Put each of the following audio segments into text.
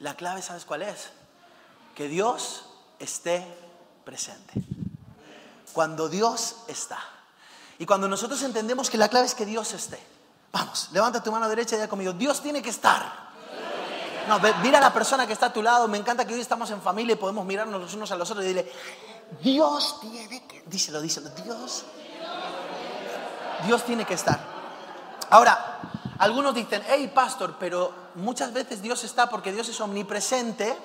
La clave, ¿sabes cuál es? Que Dios esté presente. Cuando Dios está. Y cuando nosotros entendemos que la clave es que Dios esté. Vamos, levanta tu mano derecha y ya conmigo. Dios tiene que estar. No, mira a la persona que está a tu lado. Me encanta que hoy estamos en familia y podemos mirarnos los unos a los otros y dile, Dios tiene que, díselo, díselo, Dios, Dios tiene que estar. Ahora, algunos dicen, hey pastor, pero muchas veces Dios está porque Dios es omnipresente,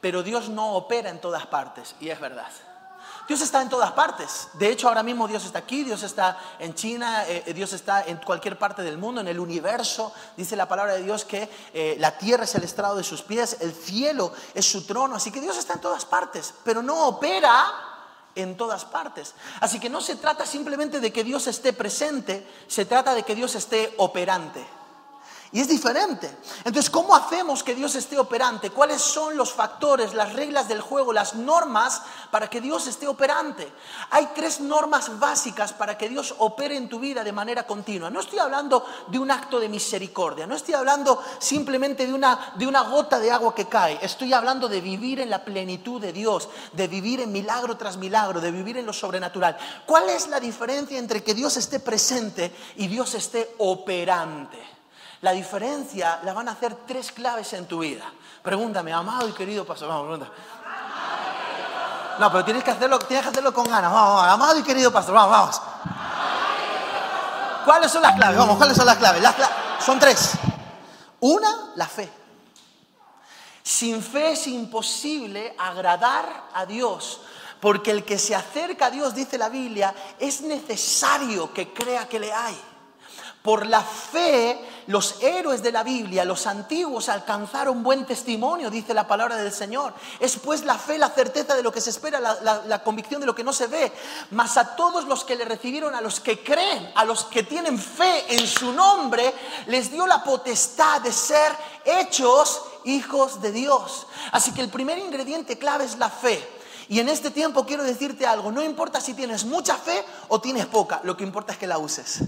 pero Dios no opera en todas partes. Y es verdad. Dios está en todas partes. De hecho, ahora mismo Dios está aquí, Dios está en China, eh, Dios está en cualquier parte del mundo, en el universo. Dice la palabra de Dios que eh, la tierra es el estrado de sus pies, el cielo es su trono. Así que Dios está en todas partes, pero no opera en todas partes. Así que no se trata simplemente de que Dios esté presente, se trata de que Dios esté operante. Y es diferente. Entonces, ¿cómo hacemos que Dios esté operante? ¿Cuáles son los factores, las reglas del juego, las normas para que Dios esté operante? Hay tres normas básicas para que Dios opere en tu vida de manera continua. No estoy hablando de un acto de misericordia, no estoy hablando simplemente de una, de una gota de agua que cae. Estoy hablando de vivir en la plenitud de Dios, de vivir en milagro tras milagro, de vivir en lo sobrenatural. ¿Cuál es la diferencia entre que Dios esté presente y Dios esté operante? La diferencia la van a hacer tres claves en tu vida. Pregúntame, amado y querido pastor. Vamos, pregunta. No, pero tienes que hacerlo, tienes que hacerlo con ganas. Vamos, vamos, amado y querido pastor. Vamos, vamos. ¿Cuáles son las claves? Vamos, ¿cuáles son las claves? Las son tres. Una, la fe. Sin fe es imposible agradar a Dios, porque el que se acerca a Dios, dice la Biblia, es necesario que crea que le hay. Por la fe, los héroes de la Biblia, los antiguos, alcanzaron buen testimonio, dice la palabra del Señor. Es pues la fe, la certeza de lo que se espera, la, convicción de lo que no se ve. Mas a todos los que le recibieron, a los que creen, a los que tienen fe en su nombre, les dio la potestad de ser hechos hijos de Dios. Así que el primer ingrediente clave es la fe. Y en este tiempo quiero decirte algo, no importa si tienes mucha fe o tienes poca, lo que importa es que la uses.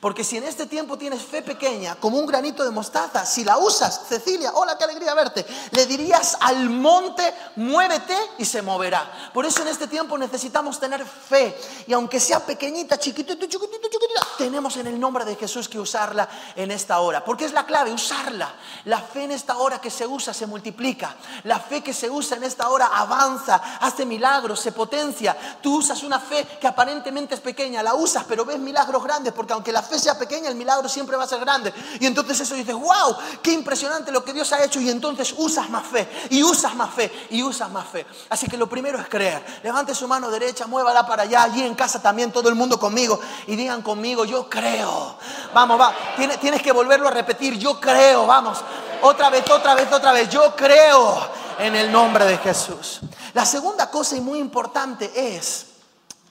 Porque si en este tiempo tienes fe pequeña, como un granito de mostaza, si la usas, Cecilia, hola, qué alegría verte, le dirías al monte, muévete y se moverá. Por eso en este tiempo necesitamos tener fe. Y aunque sea pequeñita, chiquitita, chiquitita, chiquitita, tenemos en el nombre de Jesús que usarla en esta hora. Porque es la clave, usarla. La fe en esta hora que se usa se multiplica. La fe que se usa en esta hora avanza, hace milagros, se potencia. Tú usas una fe que aparentemente es pequeña, la usas, pero ves milagros grandes porque aunque la fe sea pequeña, el milagro siempre va a ser grande. Y entonces eso dices, wow, qué impresionante lo que Dios ha hecho. Y entonces usas más fe, y usas más fe, y usas más fe. Así que lo primero es creer. Levante su mano derecha, muévala para allá, allí en casa también, todo el mundo conmigo. Y digan conmigo, yo creo. Vamos, va. Tienes, tienes que volverlo a repetir, yo creo, vamos. Otra vez, otra vez, otra vez, yo creo en el nombre de Jesús. La segunda cosa y muy importante es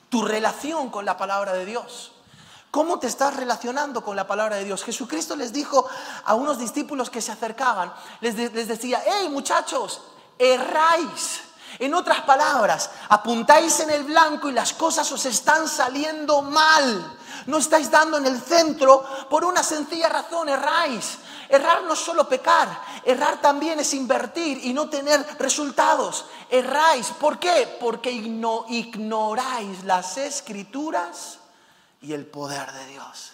tu relación con la palabra de Dios. ¿Cómo te estás relacionando con la palabra de Dios? Jesucristo les dijo a unos discípulos que se acercaban, les, les decía, hey muchachos, erráis. En otras palabras, apuntáis en el blanco y las cosas os están saliendo mal. No estáis dando en el centro por una sencilla razón, erráis. Errar no es solo pecar, errar también es invertir y no tener resultados. Erráis, ¿por qué? Porque ignoráis las escrituras y el poder de Dios.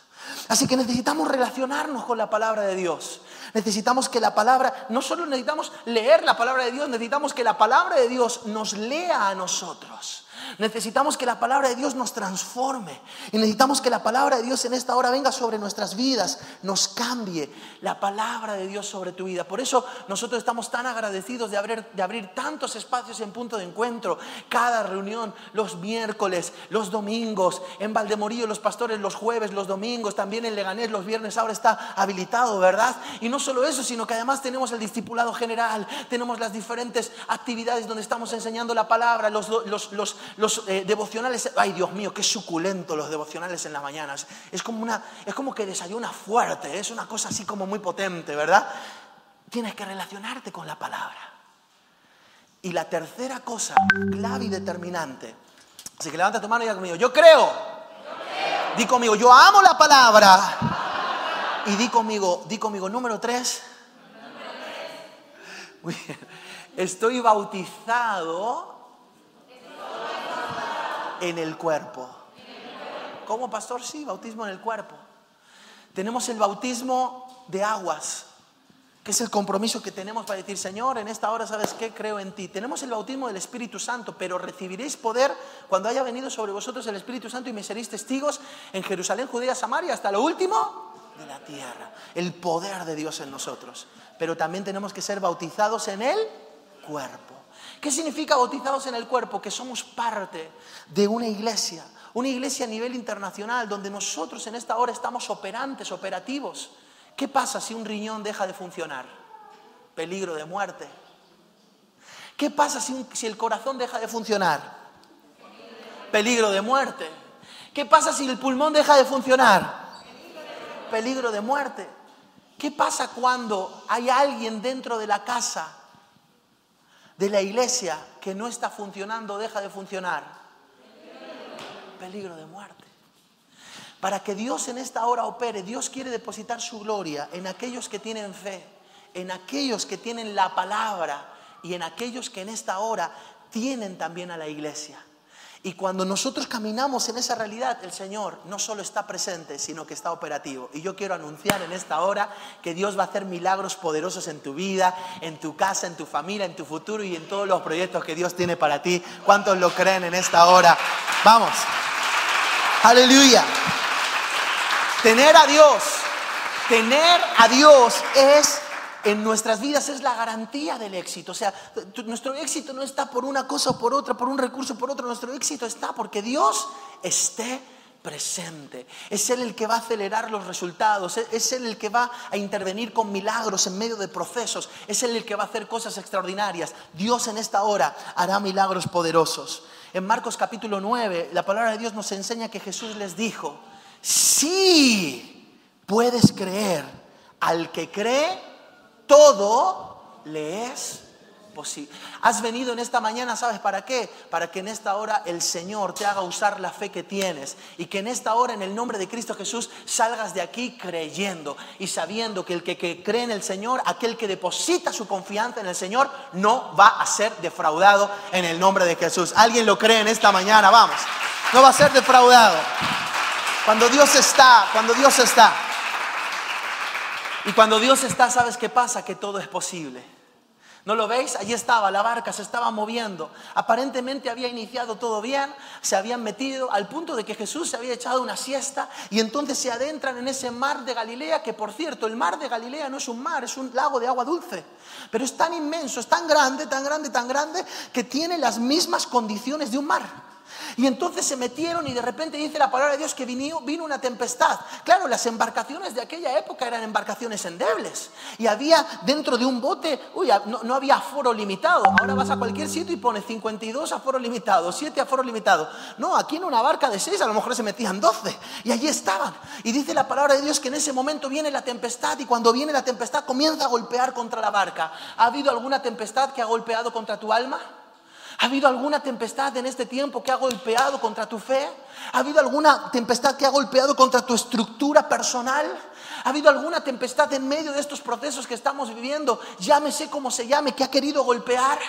Así que necesitamos relacionarnos con la palabra de Dios. Necesitamos que la palabra, no solo necesitamos leer la palabra de Dios, necesitamos que la palabra de Dios nos lea a nosotros. Necesitamos que la palabra de Dios nos transforme. Y necesitamos que la palabra de Dios en esta hora venga sobre nuestras vidas, nos cambie la palabra de Dios sobre tu vida. Por eso nosotros estamos tan agradecidos de abrir, de abrir tantos espacios en punto de encuentro. Cada reunión, los miércoles, los domingos, en Valdemorillo los pastores los jueves, los domingos, también en Leganés los viernes ahora está habilitado, ¿verdad? Y no solo eso, sino que además tenemos el discipulado general, tenemos las diferentes actividades donde estamos enseñando la palabra, los, los, los, los eh, devocionales, ay Dios mío, qué suculento los devocionales en las mañanas. Es como, una, es como que desayuna fuerte, es una cosa así como muy potente, ¿verdad? Tienes que relacionarte con la palabra. Y la tercera cosa, clave y determinante. Así que levanta tu mano y diga conmigo, yo creo. yo creo. Di conmigo, yo amo la palabra. Y di conmigo, di conmigo, número tres. Estoy bautizado en el cuerpo. ¿Cómo, pastor? Sí, bautismo en el cuerpo. Tenemos el bautismo de aguas, que es el compromiso que tenemos para decir, Señor, en esta hora, ¿sabes qué? Creo en ti. Tenemos el bautismo del Espíritu Santo, pero recibiréis poder cuando haya venido sobre vosotros el Espíritu Santo y me seréis testigos en Jerusalén, Judea, Samaria, hasta lo último de la tierra. El poder de Dios en nosotros. Pero también tenemos que ser bautizados en el cuerpo. ¿Qué significa bautizados en el cuerpo? Que somos parte de una iglesia, una iglesia a nivel internacional, donde nosotros en esta hora estamos operantes, operativos. ¿Qué pasa si un riñón deja de funcionar? Peligro de muerte. ¿Qué pasa si, el corazón deja de funcionar? Peligro de muerte. ¿Qué pasa si el pulmón deja de funcionar? Peligro de muerte. ¿Qué pasa cuando hay alguien dentro de la casa de la iglesia que no está funcionando, deja de funcionar? Peligro de muerte. Para que Dios en esta hora opere, Dios quiere depositar su gloria en aquellos que tienen fe, en aquellos que tienen la palabra y en aquellos que en esta hora tienen también a la iglesia. Y cuando nosotros caminamos en esa realidad, el Señor no solo está presente, sino que está operativo. Y yo quiero anunciar en esta hora que Dios va a hacer milagros poderosos en tu vida, en tu casa, en tu familia, en tu futuro y en todos los proyectos que Dios tiene para ti. ¿Cuántos lo creen en esta hora? Vamos. Aleluya. Tener a Dios, tener a Dios es en nuestras vidas es la garantía del éxito. O sea, nuestro éxito no está por una cosa o por otra, por un recurso o por otro. Nuestro éxito está porque Dios esté presente. Es Él el que va a acelerar los resultados. Es Él el que va a intervenir con milagros en medio de procesos. Es Él el que va a hacer cosas extraordinarias. Dios en esta hora hará milagros poderosos. En Marcos capítulo 9, la palabra de Dios nos enseña que Jesús les dijo, sí puedes creer, al que cree, todo le es posible. Has venido en esta mañana, ¿sabes para qué? Para que en esta hora el Señor te haga usar la fe que tienes y que en esta hora, en el nombre de Cristo Jesús, salgas de aquí creyendo y sabiendo que el que, que cree en el Señor, aquel que deposita su confianza en el Señor, no va a ser defraudado en el nombre de Jesús. ¿Alguien lo cree en esta mañana? Vamos, no va a ser defraudado. Cuando Dios está, cuando Dios está. Y cuando Dios está, ¿sabes qué pasa? Que todo es posible. ¿No lo veis? Allí estaba, la barca se estaba moviendo. Aparentemente había iniciado todo bien, se habían metido al punto de que Jesús se había echado una siesta y entonces se adentran en ese mar de Galilea, que por cierto, el mar de Galilea no es un mar, es un lago de agua dulce. Pero es tan inmenso, es tan grande, tan grande, tan grande, que tiene las mismas condiciones de un mar. Y entonces se metieron y de repente dice la palabra de Dios que vino, una tempestad. Claro, las embarcaciones de aquella época eran embarcaciones endebles. Y había dentro de un bote, uy, no, había aforo limitado. Ahora vas a cualquier sitio y pones 52 aforo limitado, 7 aforo limitado. No, aquí en una barca de 6 a lo mejor se metían 12. Y allí estaban. Y dice la palabra de Dios que en ese momento viene la tempestad y cuando viene la tempestad comienza a golpear contra la barca. ¿Ha habido alguna tempestad que ha golpeado contra tu alma? ¿Ha habido alguna tempestad en este tiempo que ha golpeado contra tu fe? ¿Ha habido alguna tempestad que ha golpeado contra tu estructura personal? ¿Ha habido alguna tempestad en medio de estos procesos que estamos viviendo? Llámese como se llame, que ha querido golpear.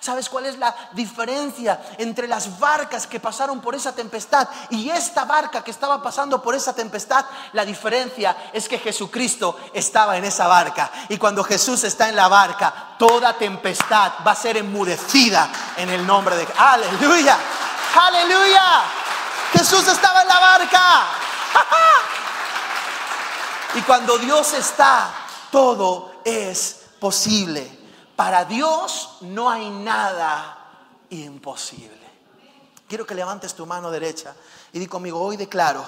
¿Sabes cuál es la diferencia entre las barcas que pasaron por esa tempestad y esta barca que estaba pasando por esa tempestad? La diferencia es que Jesucristo estaba en esa barca. Y cuando Jesús está en la barca, toda tempestad va a ser enmudecida en el nombre de... Aleluya. Aleluya. Jesús estaba en la barca. Y cuando Dios está, todo es posible. Para Dios no hay nada imposible. Quiero que levantes tu mano derecha y di conmigo, hoy declaro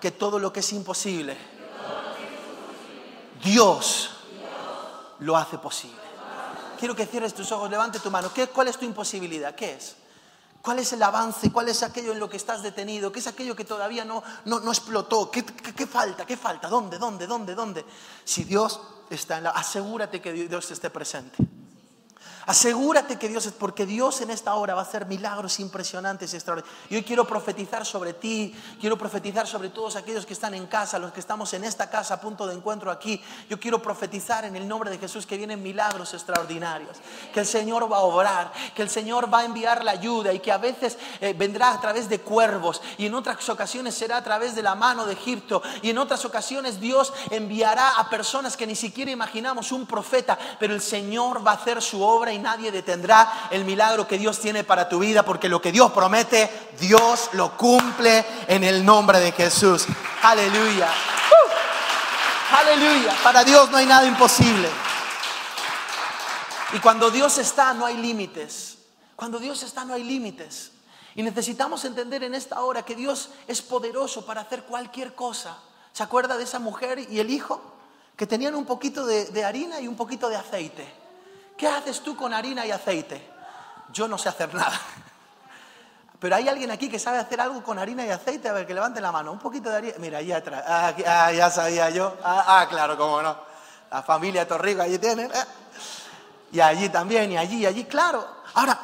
que todo lo que es imposible, Dios lo hace posible. Quiero que cierres tus ojos, levante tu mano. ¿Qué, ¿Cuál es tu imposibilidad? ¿Qué es? ¿Cuál es el avance? ¿Cuál es aquello en lo que estás detenido? ¿Qué es aquello que todavía no, no, explotó? ¿Qué, ¿Qué, falta? ¿Qué falta? ¿Dónde? ¿Dónde? ¿Dónde? ¿Dónde? Si Dios está en la... Asegúrate que Dios esté presente. Asegúrate que Dios es, porque Dios en esta hora va a hacer milagros impresionantes y extraordinarios. Y hoy quiero profetizar sobre ti, quiero profetizar sobre todos aquellos que están en casa, los que estamos en esta casa a punto de encuentro aquí. Yo quiero profetizar en el nombre de Jesús que vienen milagros extraordinarios, que el Señor va a obrar, que el Señor va a enviar la ayuda y que a veces eh, vendrá a través de cuervos y en otras ocasiones será a través de la mano de Egipto y en otras ocasiones Dios enviará a personas que ni siquiera imaginamos un profeta, pero el Señor va a hacer su obra y nadie detendrá el milagro que Dios tiene para tu vida, porque lo que Dios promete, Dios lo cumple en el nombre de Jesús. Aleluya. ¡Uh! Aleluya. Para Dios no hay nada imposible. Y cuando Dios está, no hay límites. Cuando Dios está, no hay límites. Y necesitamos entender en esta hora que Dios es poderoso para hacer cualquier cosa. ¿Se acuerda de esa mujer y el hijo? Que tenían un poquito de, de harina y un poquito de aceite. ¿Qué haces tú con harina y aceite? Yo no sé hacer nada. Pero hay alguien aquí que sabe hacer algo con harina y aceite. A ver, que levante la mano. Un poquito de harina. Mira, allí atrás. Ah, ah ya sabía yo. Ah, ah, claro, cómo no. La familia Torrico allí tienen. ¿eh? Y allí también, y allí, y allí, claro. Ahora,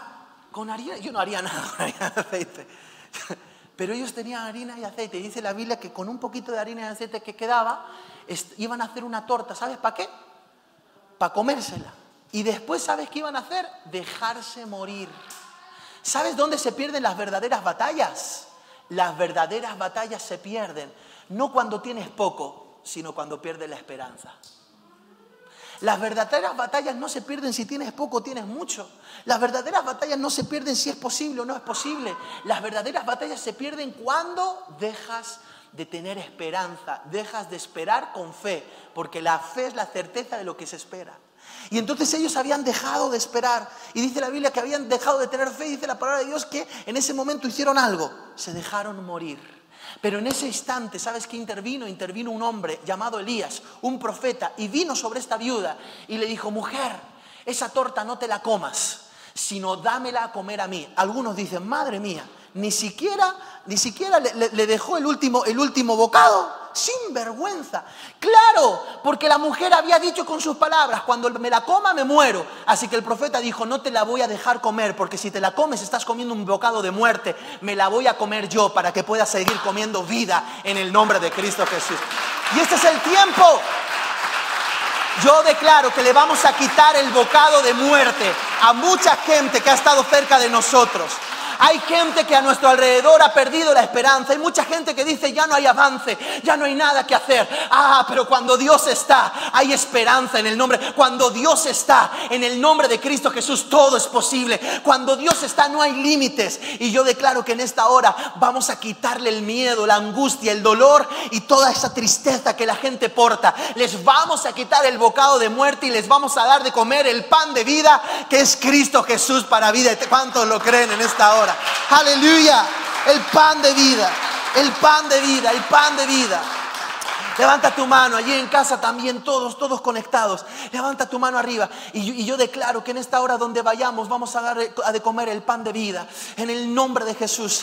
con harina, yo no haría nada con harina y aceite. Pero ellos tenían harina y aceite. Y dice la Biblia que con un poquito de harina y aceite que quedaba, iban a hacer una torta. ¿Sabes para qué? Para comérsela. Y después, ¿sabes qué iban a hacer? Dejarse morir. ¿Sabes dónde se pierden las verdaderas batallas? Las verdaderas batallas se pierden no cuando tienes poco, sino cuando pierdes la esperanza. Las verdaderas batallas no se pierden si tienes poco o tienes mucho. Las verdaderas batallas no se pierden si es posible o no es posible. Las verdaderas batallas se pierden cuando dejas de tener esperanza, dejas de esperar con fe, porque la fe es la certeza de lo que se espera. Y entonces ellos habían dejado de esperar. Y dice la Biblia que habían dejado de tener fe. Y dice la palabra de Dios que en ese momento hicieron algo. Se dejaron morir. Pero en ese instante, ¿sabes qué intervino? Intervino un hombre llamado Elías, un profeta, y vino sobre esta viuda y le dijo, mujer, esa torta no te la comas, sino dámela a comer a mí. Algunos dicen, madre mía, ni siquiera, ni siquiera le, dejó el último, el último bocado, sin vergüenza. Claro, porque la mujer había dicho con sus palabras, cuando me la coma me muero. Así que el profeta dijo, no te la voy a dejar comer, porque si te la comes estás comiendo un bocado de muerte, me la voy a comer yo para que puedas seguir comiendo vida en el nombre de Cristo Jesús. Y este es el tiempo. Yo declaro que le vamos a quitar el bocado de muerte a mucha gente que ha estado cerca de nosotros. Hay gente que a nuestro alrededor ha perdido la esperanza. Hay mucha gente que dice, ya no hay avance, ya no hay nada que hacer. Ah, pero cuando Dios está, hay esperanza en el nombre. Cuando Dios está, en el nombre de Cristo Jesús, todo es posible. Cuando Dios está, no hay límites. Y yo declaro que en esta hora vamos a quitarle el miedo, la angustia, el dolor y toda esa tristeza que la gente porta. Les vamos a quitar el bocado de muerte y les vamos a dar de comer el pan de vida que es Cristo Jesús para vida. ¿Cuántos lo creen en esta hora? Aleluya. El pan de vida. El pan de vida. El pan de vida. Levanta tu mano, allí en casa también, todos, todos conectados. Levanta tu mano arriba. Y yo, declaro que en esta hora donde vayamos vamos a dar de comer el pan de vida. En el nombre de Jesús.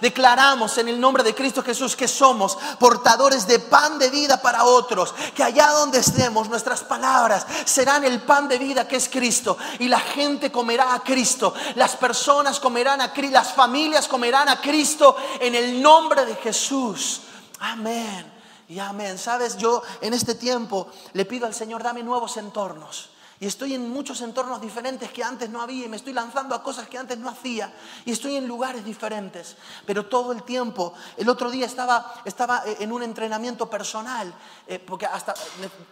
Declaramos en el nombre de Cristo Jesús que somos portadores de pan de vida para otros. Que allá donde estemos, nuestras palabras serán el pan de vida que es Cristo. Y la gente comerá a Cristo. Las personas comerán a Cristo. Las familias comerán a Cristo en el nombre de Jesús. Amén. Y amén. Sabes, yo en este tiempo le pido al Señor, dame nuevos entornos. Y estoy en muchos entornos diferentes que antes no había y me estoy lanzando a cosas que antes no hacía. Y estoy en lugares diferentes. Pero todo el tiempo, el otro día estaba, estaba eh, en un entrenamiento personal. Eh, porque hasta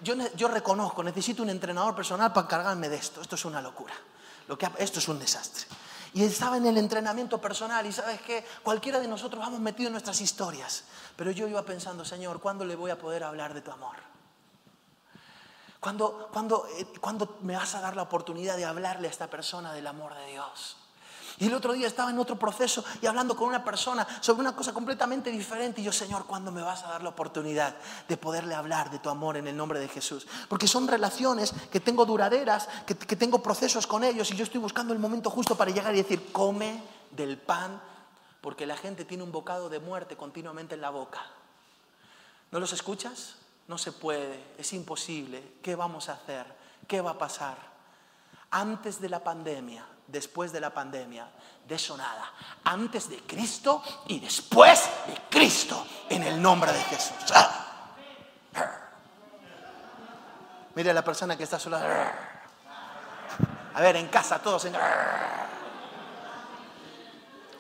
yo, yo, reconozco, necesito un entrenador personal para encargarme de esto. Esto es una locura. Lo que, esto es un desastre. Y estaba en el entrenamiento personal y sabes que cualquiera de nosotros vamos metido en nuestras historias. Pero yo iba pensando, Señor, ¿cuándo le voy a poder hablar de tu amor? ¿Cuándo, cuándo, eh, ¿Cuándo me vas a dar la oportunidad de hablarle a esta persona del amor de Dios? Y el otro día estaba en otro proceso y hablando con una persona sobre una cosa completamente diferente. Y yo, Señor, ¿cuándo me vas a dar la oportunidad de poderle hablar de tu amor en el nombre de Jesús? Porque son relaciones que tengo duraderas, que, tengo procesos con ellos y yo estoy buscando el momento justo para llegar y decir, come del pan, porque la gente tiene un bocado de muerte continuamente en la boca. ¿No los escuchas? No se puede, es imposible. ¿Qué vamos a hacer? ¿Qué va a pasar? antes de la pandemia, después de la pandemia, de eso nada. Antes de Cristo y después de Cristo, en el nombre de Jesús. Ah. Mire a la persona que está sola. A ver, en casa, todos en...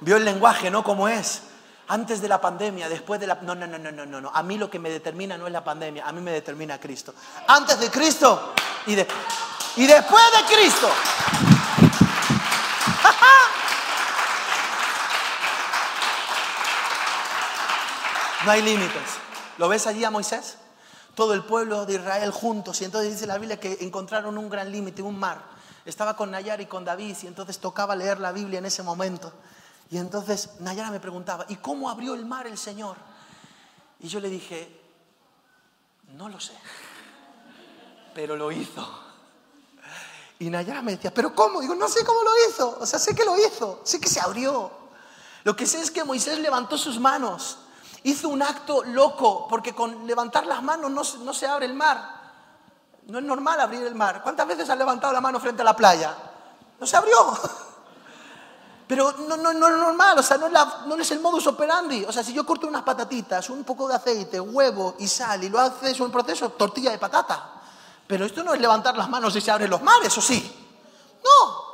Vio el lenguaje, ¿no? Como es. Antes de la pandemia, después de la... No, no, no, no, no, no. A mí lo que me determina no es la pandemia, a mí me determina Cristo. Antes de Cristo y, de... y después de Cristo. No hay límites. ¿Lo ves allí a Moisés? Todo el pueblo de Israel juntos. Y entonces dice la Biblia que encontraron un gran límite, un mar. Estaba con Nayar y con David y entonces tocaba leer la Biblia en ese momento. Y entonces Nayara me preguntaba, ¿y cómo abrió el mar el Señor? Y yo le dije, no lo sé, pero lo hizo. Y Nayara me decía, ¿pero cómo? Digo, no sé cómo lo hizo. O sea, sé que lo hizo, sé que se abrió. Lo que sé es que Moisés levantó sus manos hizo un acto loco, porque con levantar las manos no, se abre el mar. No es normal abrir el mar. ¿Cuántas veces has levantado la mano frente a la playa? No se abrió. Pero no, es normal, o sea, no es, no es, el modus operandi. O sea, si yo corto unas patatitas, un poco de aceite, huevo y sal y lo haces un proceso, tortilla de patata. Pero esto no es levantar las manos y se abren los mares, ¿o sí? No,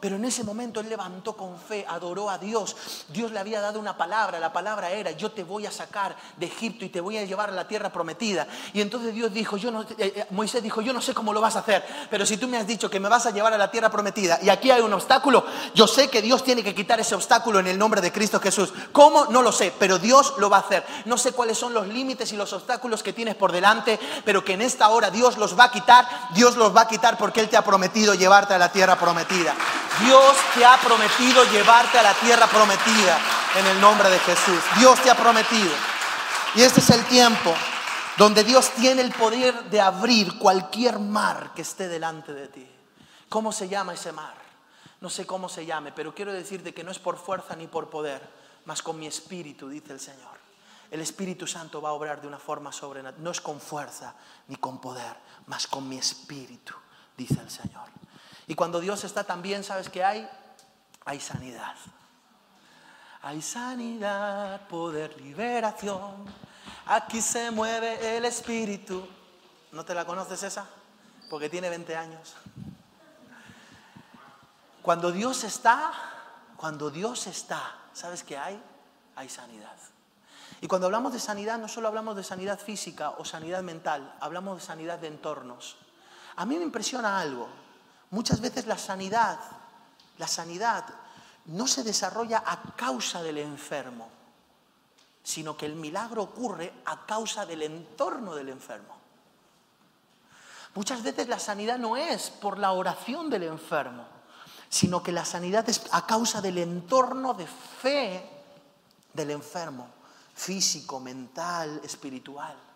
pero en ese momento él levantó con fe, adoró a Dios. Dios le había dado una palabra, la palabra era, yo te voy a sacar de Egipto y te voy a llevar a la tierra prometida. Y entonces Dios dijo, eh, eh, Moisés dijo, yo no sé cómo lo vas a hacer, pero si tú me has dicho que me vas a llevar a la tierra prometida y aquí hay un obstáculo, yo sé que Dios tiene que quitar ese obstáculo en el nombre de Cristo Jesús. ¿Cómo? No lo sé, pero Dios lo va a hacer. No sé cuáles son los límites y los obstáculos que tienes por delante, pero que en esta hora Dios los va a quitar, Dios los va a quitar porque Él te ha prometido llevarte a la tierra prometida. Dios te ha prometido llevarte a la tierra prometida en el nombre de Jesús. Dios te ha prometido. Y este es el tiempo donde Dios tiene el poder de abrir cualquier mar que esté delante de ti. ¿Cómo se llama ese mar? No sé cómo se llame, pero quiero decirte que no es por fuerza ni por poder, mas con mi espíritu, dice el Señor. El Espíritu Santo va a obrar de una forma sobrenatural. No es con fuerza ni con poder, mas con mi espíritu, dice el Señor. Y cuando Dios está también, ¿sabes qué hay? Hay sanidad. Hay sanidad, poder, liberación. Aquí se mueve el Espíritu. ¿No te la conoces esa? Porque tiene 20 años. Cuando Dios está, cuando Dios está, ¿sabes qué hay? Hay sanidad. Y cuando hablamos de sanidad, no solo hablamos de sanidad física o sanidad mental, hablamos de sanidad de entornos. A mí me impresiona algo. Muchas veces la sanidad, la sanidad no se desarrolla a causa del enfermo, sino que el milagro ocurre a causa del entorno del enfermo. Muchas veces la sanidad no es por la oración del enfermo, sino que la sanidad es a causa del entorno de fe del enfermo, físico, mental, espiritual.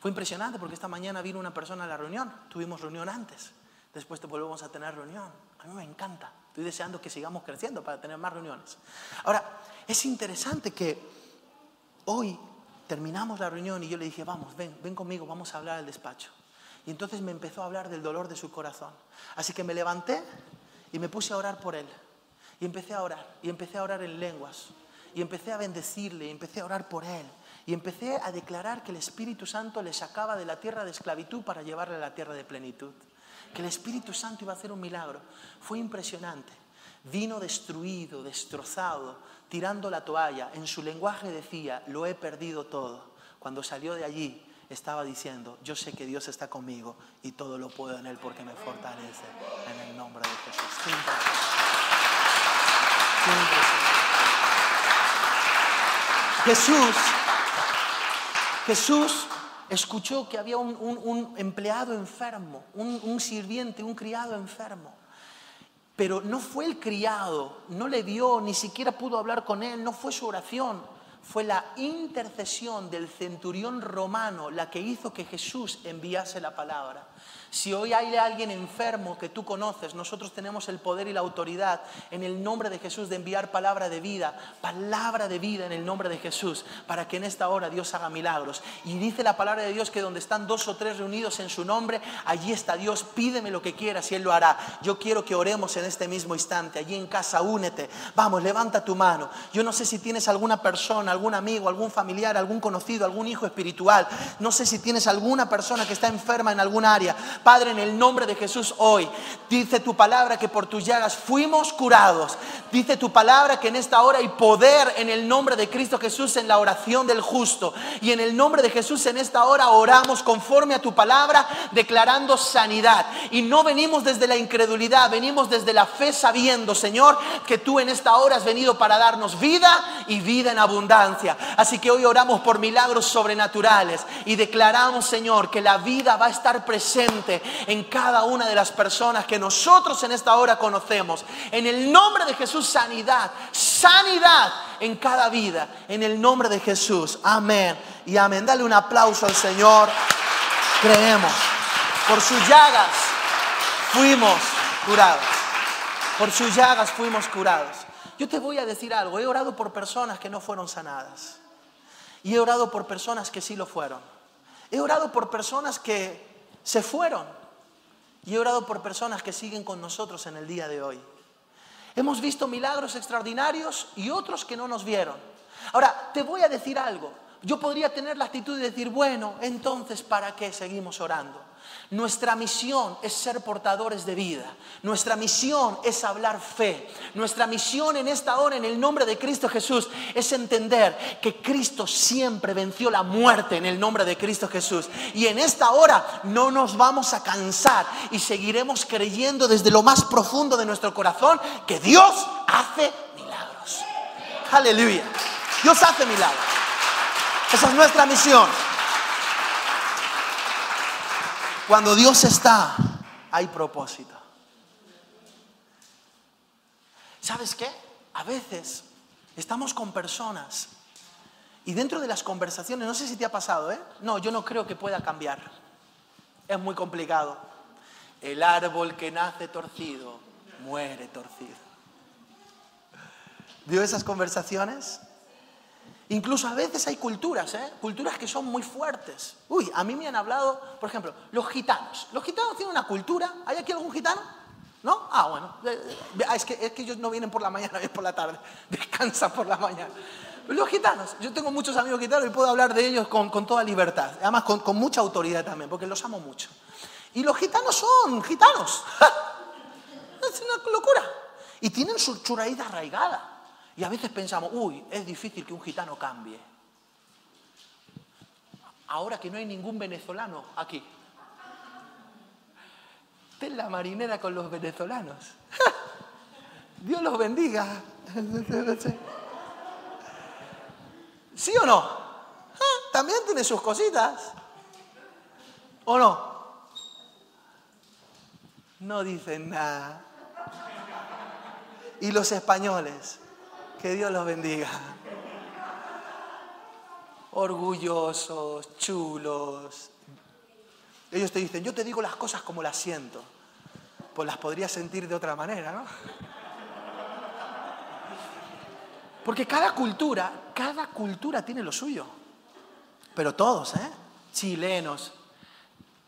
Fue impresionante porque esta mañana vino una persona a la reunión, tuvimos reunión antes, después te volvemos a tener reunión. A mí me encanta, estoy deseando que sigamos creciendo para tener más reuniones. Ahora, es interesante que hoy terminamos la reunión y yo le dije, vamos, ven, ven conmigo, vamos a hablar al despacho. Y entonces me empezó a hablar del dolor de su corazón. Así que me levanté y me puse a orar por él. Y empecé a orar, y empecé a orar en lenguas. Y empecé a bendecirle, y empecé a orar por él. Y empecé a declarar que el Espíritu Santo le sacaba de la tierra de esclavitud para llevarle a la tierra de plenitud. Que el Espíritu Santo iba a hacer un milagro. Fue impresionante. Vino destruido, destrozado, tirando la toalla. En su lenguaje decía, lo he perdido todo. Cuando salió de allí, estaba diciendo, yo sé que Dios está conmigo y todo lo puedo en Él porque me fortalece. En el nombre de Jesús. Jesús Jesús escuchó que había un, empleado enfermo, un, sirviente, un criado enfermo. Pero no fue el criado, no le vio, ni siquiera pudo hablar con él, no fue su oración. fue la intercesión del centurión romano la que hizo que Jesús enviase la palabra. Si hoy hay alguien enfermo que tú conoces, nosotros tenemos el poder y la autoridad en el nombre de Jesús de enviar palabra de vida, palabra de vida en el nombre de Jesús, para que en esta hora Dios haga milagros. Y dice la palabra de Dios que donde están dos o tres reunidos en su nombre, allí está Dios. Pídeme lo que quieras y Él lo hará. Yo quiero que oremos en este mismo instante. Allí en casa, únete. Vamos, levanta tu mano. Yo no sé si tienes alguna persona, algún amigo, algún familiar, algún conocido, algún hijo espiritual. No sé si tienes alguna persona que está enferma en algún área. Padre, en el nombre de Jesús hoy, dice tu palabra que por tus llagas fuimos curados. Dice tu palabra que en esta hora hay poder en el nombre de Cristo Jesús en la oración del justo. Y en el nombre de Jesús en esta hora oramos conforme a tu palabra, declarando sanidad. Y no venimos desde la incredulidad, venimos desde la fe sabiendo, Señor, que tú en esta hora has venido para darnos vida y vida en abundancia. Así que hoy oramos por milagros sobrenaturales y declaramos, Señor, que la vida va a estar presente en cada una de las personas que nosotros en esta hora conocemos. En el nombre de Jesús, sanidad, sanidad en cada vida. En el nombre de Jesús. Amén. Y amén. Dale un aplauso al Señor. Creemos. Por sus llagas fuimos curados. Por sus llagas fuimos curados. Yo te voy a decir algo. He orado por personas que no fueron sanadas. Y he orado por personas que sí lo fueron. He orado por personas que se fueron. Y he orado por personas que siguen con nosotros en el día de hoy. Hemos visto milagros extraordinarios y otros que no nos vieron. Ahora, te voy a decir algo. Yo podría tener la actitud de decir, bueno, entonces, ¿para qué seguimos orando? Nuestra misión es ser portadores de vida. Nuestra misión es hablar fe. Nuestra misión en esta hora, en el nombre de Cristo Jesús, es entender que Cristo siempre venció la muerte en el nombre de Cristo Jesús. Y en esta hora no nos vamos a cansar y seguiremos creyendo desde lo más profundo de nuestro corazón que Dios hace milagros. Aleluya. Dios hace milagros. Esa es nuestra misión. Cuando Dios está, hay propósito. ¿Sabes qué? A veces estamos con personas y dentro de las conversaciones, no sé si te ha pasado, ¿eh? No, yo no creo que pueda cambiar. Es muy complicado. El árbol que nace torcido, muere torcido. ¿Vio esas conversaciones? Incluso a veces hay culturas, ¿eh? culturas que son muy fuertes. Uy, a mí me han hablado, por ejemplo, los gitanos. Los gitanos tienen una cultura. ¿Hay aquí algún gitano? ¿No? Ah, bueno. Eh, eh, es que, es que ellos no vienen por la mañana, vienen por la tarde. Descansan por la mañana. Los gitanos. Yo tengo muchos amigos gitanos y puedo hablar de ellos con, toda libertad. Además, con, con, mucha autoridad también, porque los amo mucho. Y los gitanos son gitanos. es una locura. Y tienen su, raíz arraigada. Y a veces pensamos, uy, es difícil que un gitano cambie. Ahora que no hay ningún venezolano aquí. Ten la marinera con los venezolanos. Dios los bendiga. ¿Sí o no? Ah, también tiene sus cositas. ¿O no? No dicen nada. ¿Y los españoles? Que Dios los bendiga. Orgullosos, chulos. Ellos te dicen, yo te digo las cosas como las siento. Pues las podría sentir de otra manera, ¿no? Porque cada cultura, cada cultura tiene lo suyo. Pero todos, ¿eh? Chilenos,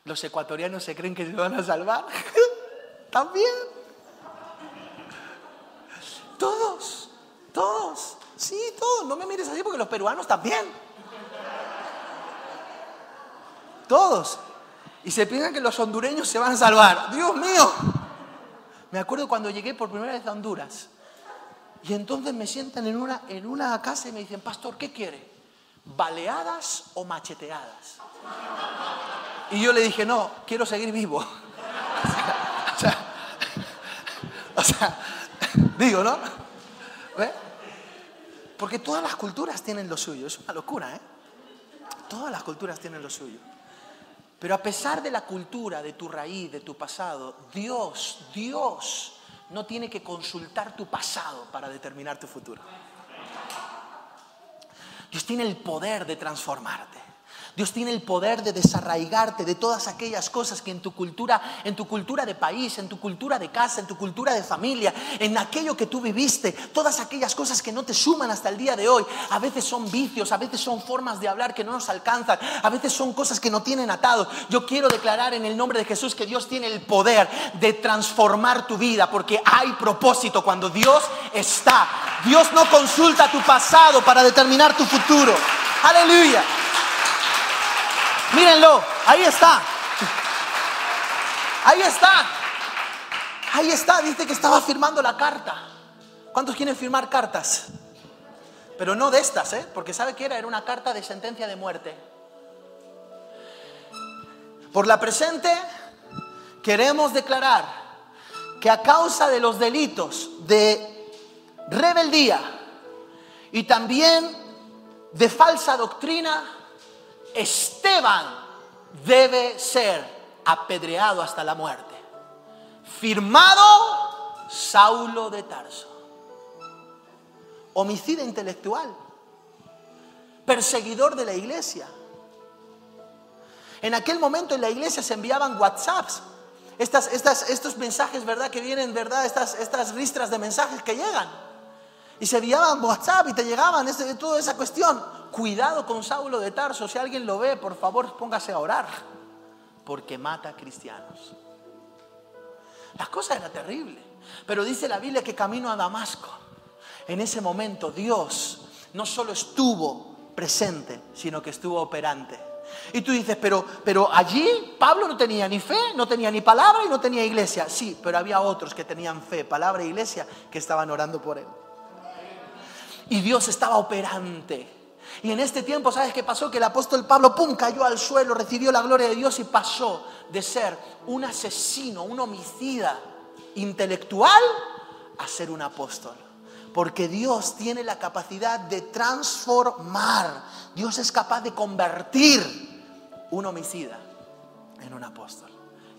los ecuatorianos se creen que se van a salvar. También. Todos. Todos, No me mires así porque los peruanos también. Todos. Y se piensan que los hondureños se van a salvar. Dios mío. Me acuerdo cuando llegué por primera vez a Honduras. Y entonces me sientan en una, en una casa y me dicen, pastor, ¿qué quiere? ¿Baleadas o macheteadas? Y yo le dije, no, quiero seguir vivo. o sea, o sea digo, ¿no? Porque todas las culturas tienen lo suyo. Es una locura, ¿eh? Todas las culturas tienen lo suyo. Pero a pesar de la cultura, de tu raíz, de tu pasado, Dios, Dios no tiene que consultar tu pasado para determinar tu futuro. Dios tiene el poder de transformarte. Dios tiene el poder de desarraigarte de todas aquellas cosas que en tu cultura, en tu cultura de país, en tu cultura de casa, en tu cultura de familia, en aquello que tú viviste, todas aquellas cosas que no te suman hasta el día de hoy, a veces son vicios, a veces son formas de hablar que no nos alcanzan, a veces son cosas que no tienen atado. Yo quiero declarar en el nombre de Jesús que Dios tiene el poder de transformar tu vida, porque hay propósito cuando Dios está. Dios no consulta tu pasado para determinar tu futuro. Aleluya. Mírenlo, ahí está. Ahí está. Ahí está, dice que estaba firmando la carta. ¿Cuántos quieren firmar cartas? Pero no de estas, ¿eh? Porque sabe que era, era una carta de sentencia de muerte. Por la presente, queremos declarar que a causa de los delitos de rebeldía y también de falsa doctrina, Esteban debe ser apedreado hasta la muerte. Firmado Saulo de Tarso. Homicida intelectual. Perseguidor de la iglesia. En aquel momento en la iglesia se enviaban WhatsApps. Estas, estas, estos mensajes, ¿verdad? Que vienen, ¿verdad? Estas, estas ristras de mensajes que llegan. Y se enviaban WhatsApp y te llegaban este, toda esa cuestión. Cuidado con Saulo de Tarso. Si alguien lo ve, por favor, póngase a orar. Porque mata a cristianos. La cosa era terrible. Pero dice la Biblia que camino a Damasco. En ese momento Dios no solo estuvo presente, sino que estuvo operante. Y tú dices, pero, pero allí Pablo no tenía ni fe, no tenía ni palabra y no tenía iglesia. Sí, pero había otros que tenían fe, palabra e iglesia, que estaban orando por él. Y Dios estaba operante. Y en este tiempo, ¿sabes qué pasó? Que el apóstol Pablo, pum, cayó al suelo, recibió la gloria de Dios y pasó de ser un asesino, un homicida intelectual, a ser un apóstol. Porque Dios tiene la capacidad de transformar. Dios es capaz de convertir un homicida en un apóstol.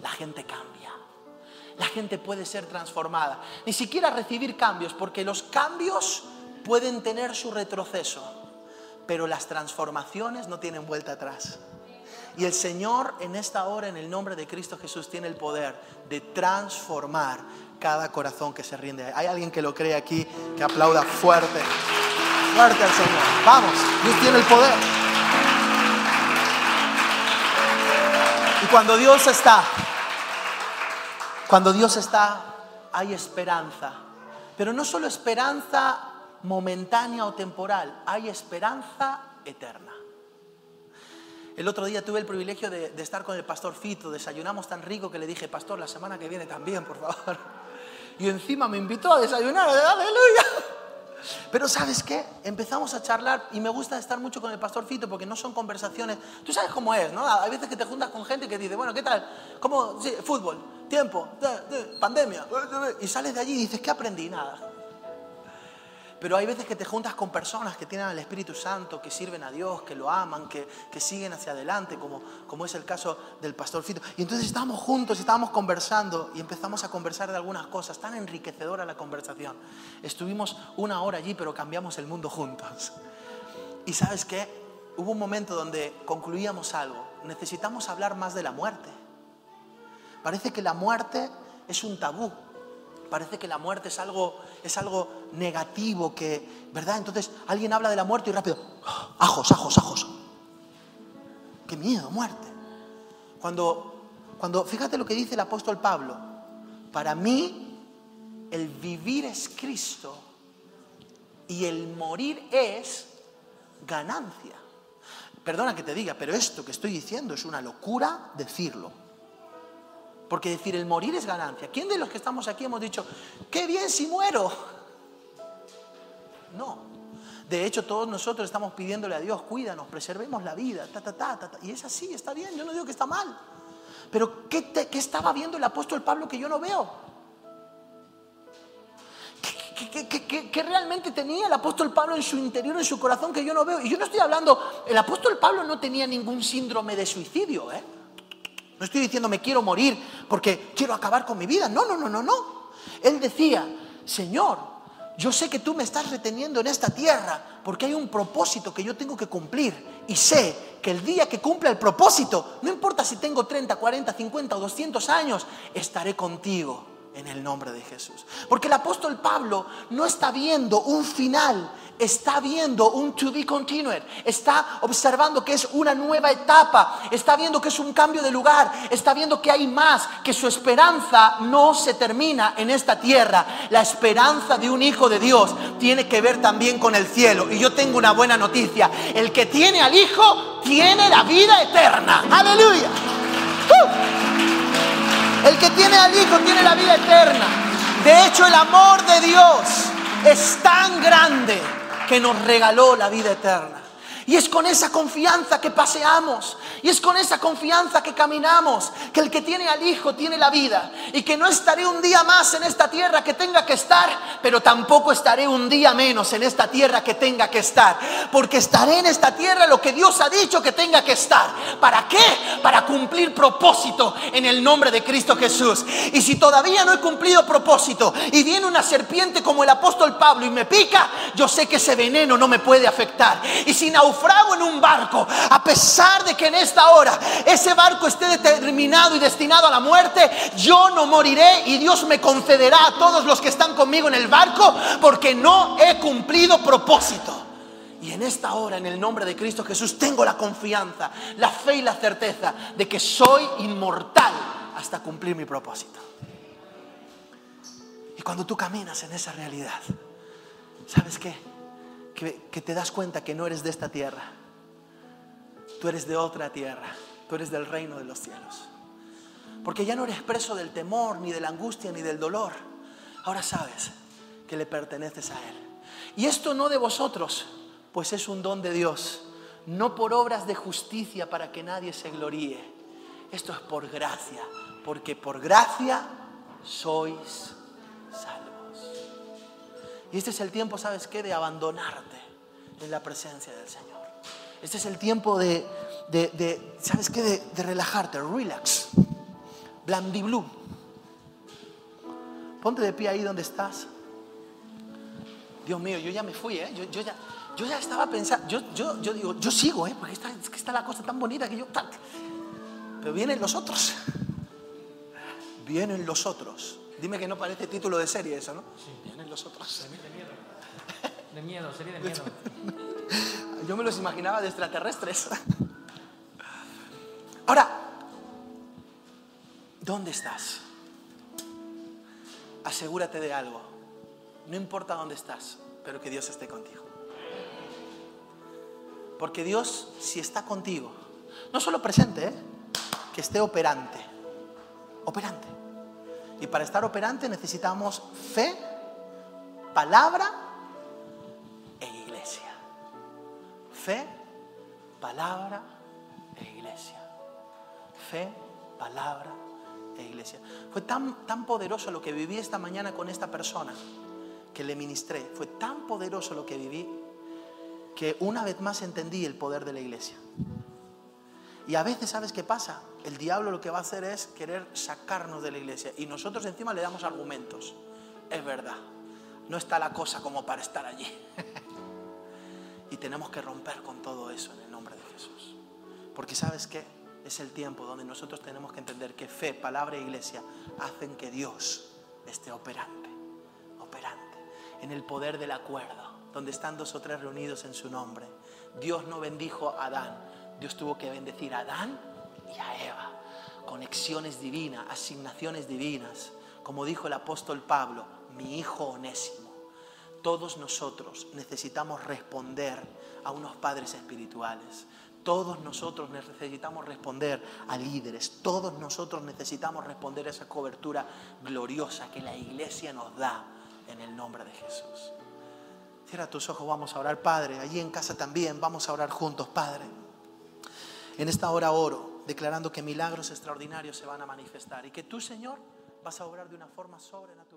La gente cambia. La gente puede ser transformada. Ni siquiera recibir cambios, porque los cambios pueden tener su retroceso pero las transformaciones no tienen vuelta atrás. Y el Señor en esta hora, en el nombre de Cristo Jesús, tiene el poder de transformar cada corazón que se rinde. Hay alguien que lo cree aquí, que aplauda fuerte, fuerte al Señor. Vamos, Dios tiene el poder. Y cuando Dios está, cuando Dios está, hay esperanza. Pero no solo esperanza momentánea o temporal, hay esperanza eterna. El otro día tuve el privilegio de, estar con el pastor Fito, desayunamos tan rico que le dije, pastor, la semana que viene también, por favor. Y encima me invitó a desayunar, aleluya. Pero sabes qué, empezamos a charlar y me gusta estar mucho con el pastor Fito porque no son conversaciones, tú sabes cómo es, ¿no? Hay veces que te juntas con gente que dice, bueno, ¿qué tal? ¿Cómo? Sí, fútbol, tiempo, pandemia. Y sales de allí y dices, ¿qué aprendí? Nada. Pero hay veces que te juntas con personas que tienen al Espíritu Santo, que sirven a Dios, que lo aman, que, siguen hacia adelante, como, como es el caso del pastor Fito. Y entonces estábamos juntos, estábamos conversando y empezamos a conversar de algunas cosas, tan enriquecedora la conversación. Estuvimos una hora allí, pero cambiamos el mundo juntos. Y sabes qué? Hubo un momento donde concluíamos algo. Necesitamos hablar más de la muerte. Parece que la muerte es un tabú parece que la muerte es algo, es algo negativo, que, ¿verdad? Entonces alguien habla de la muerte y rápido, ajos, ajos, ajos. Qué miedo, muerte. Cuando, cuando, fíjate lo que dice el apóstol Pablo, para mí el vivir es Cristo y el morir es ganancia. Perdona que te diga, pero esto que estoy diciendo es una locura decirlo. Porque decir el morir es ganancia. ¿Quién de los que estamos aquí hemos dicho, qué bien si muero? No. De hecho, todos nosotros estamos pidiéndole a Dios, cuídanos, preservemos la vida, ta, ta, ta, ta, Y es así, está bien, yo no digo que está mal. Pero ¿qué, qué estaba viendo el apóstol Pablo que yo no veo? ¿Qué, qué, qué, realmente tenía el apóstol Pablo en su interior, en su corazón, que yo no veo? Y yo no estoy hablando, el apóstol Pablo no tenía ningún síndrome de suicidio, ¿eh? No estoy diciendo me quiero morir porque quiero acabar con mi vida. No, no, no, no, no. Él decía, Señor, yo sé que tú me estás reteniendo en esta tierra porque hay un propósito que yo tengo que cumplir. Y sé que el día que cumpla el propósito, no importa si tengo 30, 40, 50 o 200 años, estaré contigo en el nombre de Jesús. Porque el apóstol Pablo no está viendo un final, está viendo un to be continued, está observando que es una nueva etapa, está viendo que es un cambio de lugar, está viendo que hay más, que su esperanza no se termina en esta tierra. La esperanza de un hijo de Dios tiene que ver también con el cielo. Y yo tengo una buena noticia, el que tiene al hijo tiene la vida eterna. Aleluya. ¡Uh! El que tiene al hijo tiene la vida eterna. De hecho, el amor de Dios es tan grande que nos regaló la vida eterna. Y es con esa confianza que paseamos. Y es con esa confianza que caminamos. Que el que tiene al Hijo tiene la vida. Y que no estaré un día más en esta tierra que tenga que estar. Pero tampoco estaré un día menos en esta tierra que tenga que estar. Porque estaré en esta tierra lo que Dios ha dicho que tenga que estar. ¿Para qué? Para cumplir propósito en el nombre de Cristo Jesús. Y si todavía no he cumplido propósito y viene una serpiente como el apóstol Pablo y me pica, yo sé que ese veneno no me puede afectar. Y si naufrago en un barco, a pesar de que en esta hora ese barco esté determinado y destinado a la muerte, yo no moriré y Dios me concederá a todos los que están conmigo en el barco porque no he cumplido propósito. Y en esta hora, en el nombre de Cristo Jesús, tengo la confianza, la fe y la certeza de que soy inmortal hasta cumplir mi propósito. Y cuando tú caminas en esa realidad, ¿sabes qué? Que, te das cuenta que no eres de esta tierra. Tú eres de otra tierra. Tú eres del reino de los cielos. Porque ya no eres preso del temor, ni de la angustia, ni del dolor. Ahora sabes que le perteneces a Él. Y esto no de vosotros, pues es un don de Dios. No por obras de justicia para que nadie se gloríe. Esto es por gracia. Porque por gracia sois salvos. Y este es el tiempo, ¿sabes qué? De abandonarte en la presencia del Señor. Este es el tiempo de, de, de ¿sabes qué? De, de relajarte, relax. Blandiblue. Ponte de pie ahí donde estás. Dios mío, yo ya me fui, ¿eh? Yo, yo ya, yo ya estaba pensando, yo, yo, yo digo, yo sigo, ¿eh? Porque está, es que está la cosa tan bonita que yo... Pero vienen los otros. Vienen los otros. Dime que no parece título de serie eso, ¿no? Vienen los otros. De miedo. De miedo, serie de miedo. Yo me los imaginaba de extraterrestres. Ahora, ¿dónde estás? Asegúrate de algo. No importa dónde estás, pero que Dios esté contigo. Porque Dios, si está contigo, no solo presente, ¿eh? que esté operante. Operante. Y para estar operante necesitamos fe, palabra e iglesia. Fe, palabra e iglesia. Fe, palabra e iglesia. Fue tan, tan poderoso lo que viví esta mañana con esta persona que le ministré. Fue tan poderoso lo que viví que una vez más entendí el poder de la iglesia. Y a veces, ¿sabes qué pasa? El diablo lo que va a hacer es querer sacarnos de la iglesia. Y nosotros encima le damos argumentos. Es verdad. No está la cosa como para estar allí. y tenemos que romper con todo eso en el nombre de Jesús. Porque ¿sabes qué? Es el tiempo donde nosotros tenemos que entender que fe, palabra e iglesia hacen que Dios esté operante. Operante. En el poder del acuerdo. Donde están dos o tres reunidos en su nombre. Dios no bendijo a Adán. Dios tuvo que bendecir a Adán y a Eva. Conexiones divinas, asignaciones divinas. Como dijo el apóstol Pablo, mi hijo onésimo. Todos nosotros necesitamos responder a unos padres espirituales. Todos nosotros necesitamos responder a líderes. Todos nosotros necesitamos responder a esa cobertura gloriosa que la iglesia nos da en el nombre de Jesús. Cierra tus ojos, vamos a orar, Padre. Allí en casa también vamos a orar juntos, Padre. En esta hora oro, declarando que milagros extraordinarios se van a manifestar y que tú, Señor, vas a obrar de una forma sobrenatural.